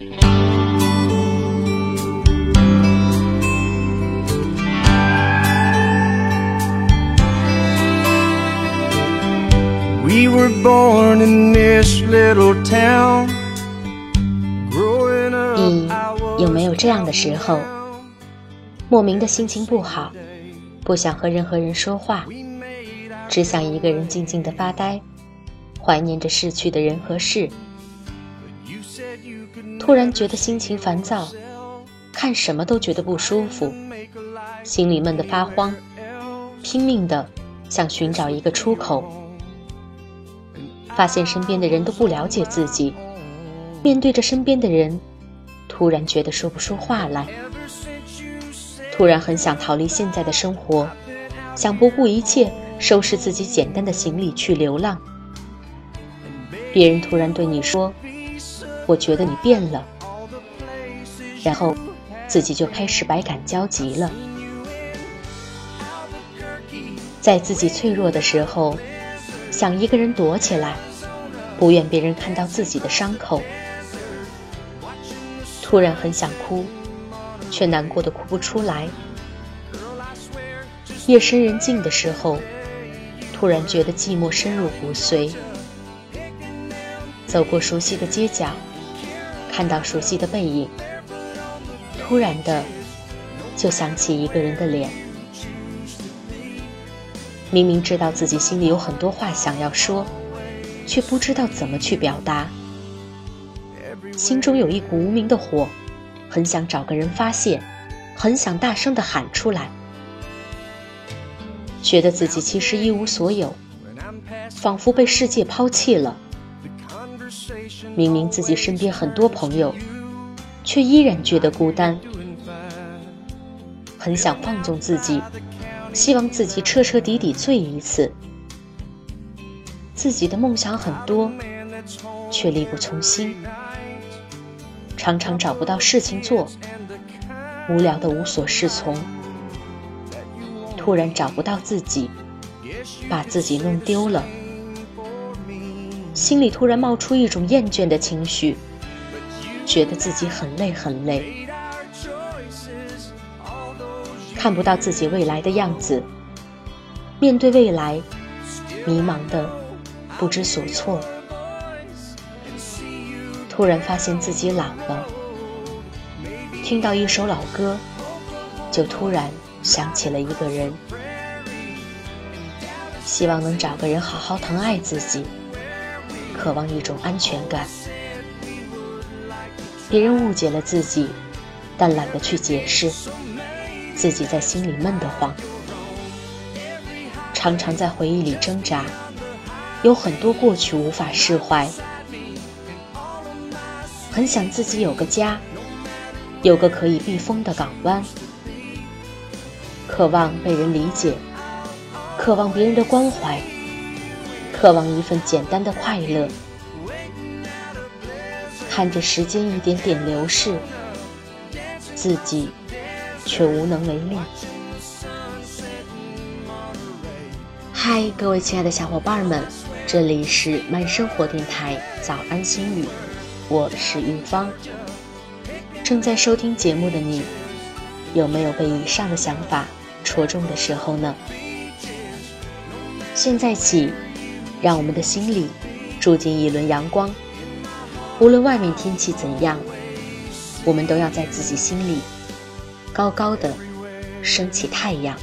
We were born in this little town. 你有没有这样的时候，莫名的心情不好，不想和任何人说话，只想一个人静静的发呆，怀念着逝去的人和事。突然觉得心情烦躁，看什么都觉得不舒服，心里闷得发慌，拼命的想寻找一个出口。发现身边的人都不了解自己，面对着身边的人，突然觉得说不出话来，突然很想逃离现在的生活，想不顾一切收拾自己简单的行李去流浪。别人突然对你说：“我觉得你变了。”然后自己就开始百感交集了。在自己脆弱的时候，想一个人躲起来，不愿别人看到自己的伤口。突然很想哭，却难过的哭不出来。夜深人静的时候，突然觉得寂寞深入骨髓。走过熟悉的街角，看到熟悉的背影，突然的就想起一个人的脸。明明知道自己心里有很多话想要说，却不知道怎么去表达。心中有一股无名的火，很想找个人发泄，很想大声的喊出来。觉得自己其实一无所有，仿佛被世界抛弃了。明明自己身边很多朋友，却依然觉得孤单。很想放纵自己，希望自己彻彻底底醉一次。自己的梦想很多，却力不从心，常常找不到事情做，无聊的无所适从。突然找不到自己，把自己弄丢了，心里突然冒出一种厌倦的情绪，觉得自己很累很累，看不到自己未来的样子，面对未来，迷茫的不知所措。突然发现自己老了，听到一首老歌，就突然想起了一个人，希望能找个人好好疼爱自己，渴望一种安全感。别人误解了自己，但懒得去解释，自己在心里闷得慌，常常在回忆里挣扎，有很多过去无法释怀。很想自己有个家，有个可以避风的港湾，渴望被人理解，渴望别人的关怀，渴望一份简单的快乐。看着时间一点点流逝，自己却无能为力。嗨，各位亲爱的小伙伴们，这里是慢生活电台早安心语，我是玉芳。正在收听节目的你，有没有被以上的想法戳中的时候呢？现在起，让我们的心里住进一轮阳光。无论外面天气怎样，我们都要在自己心里高高的升起太阳。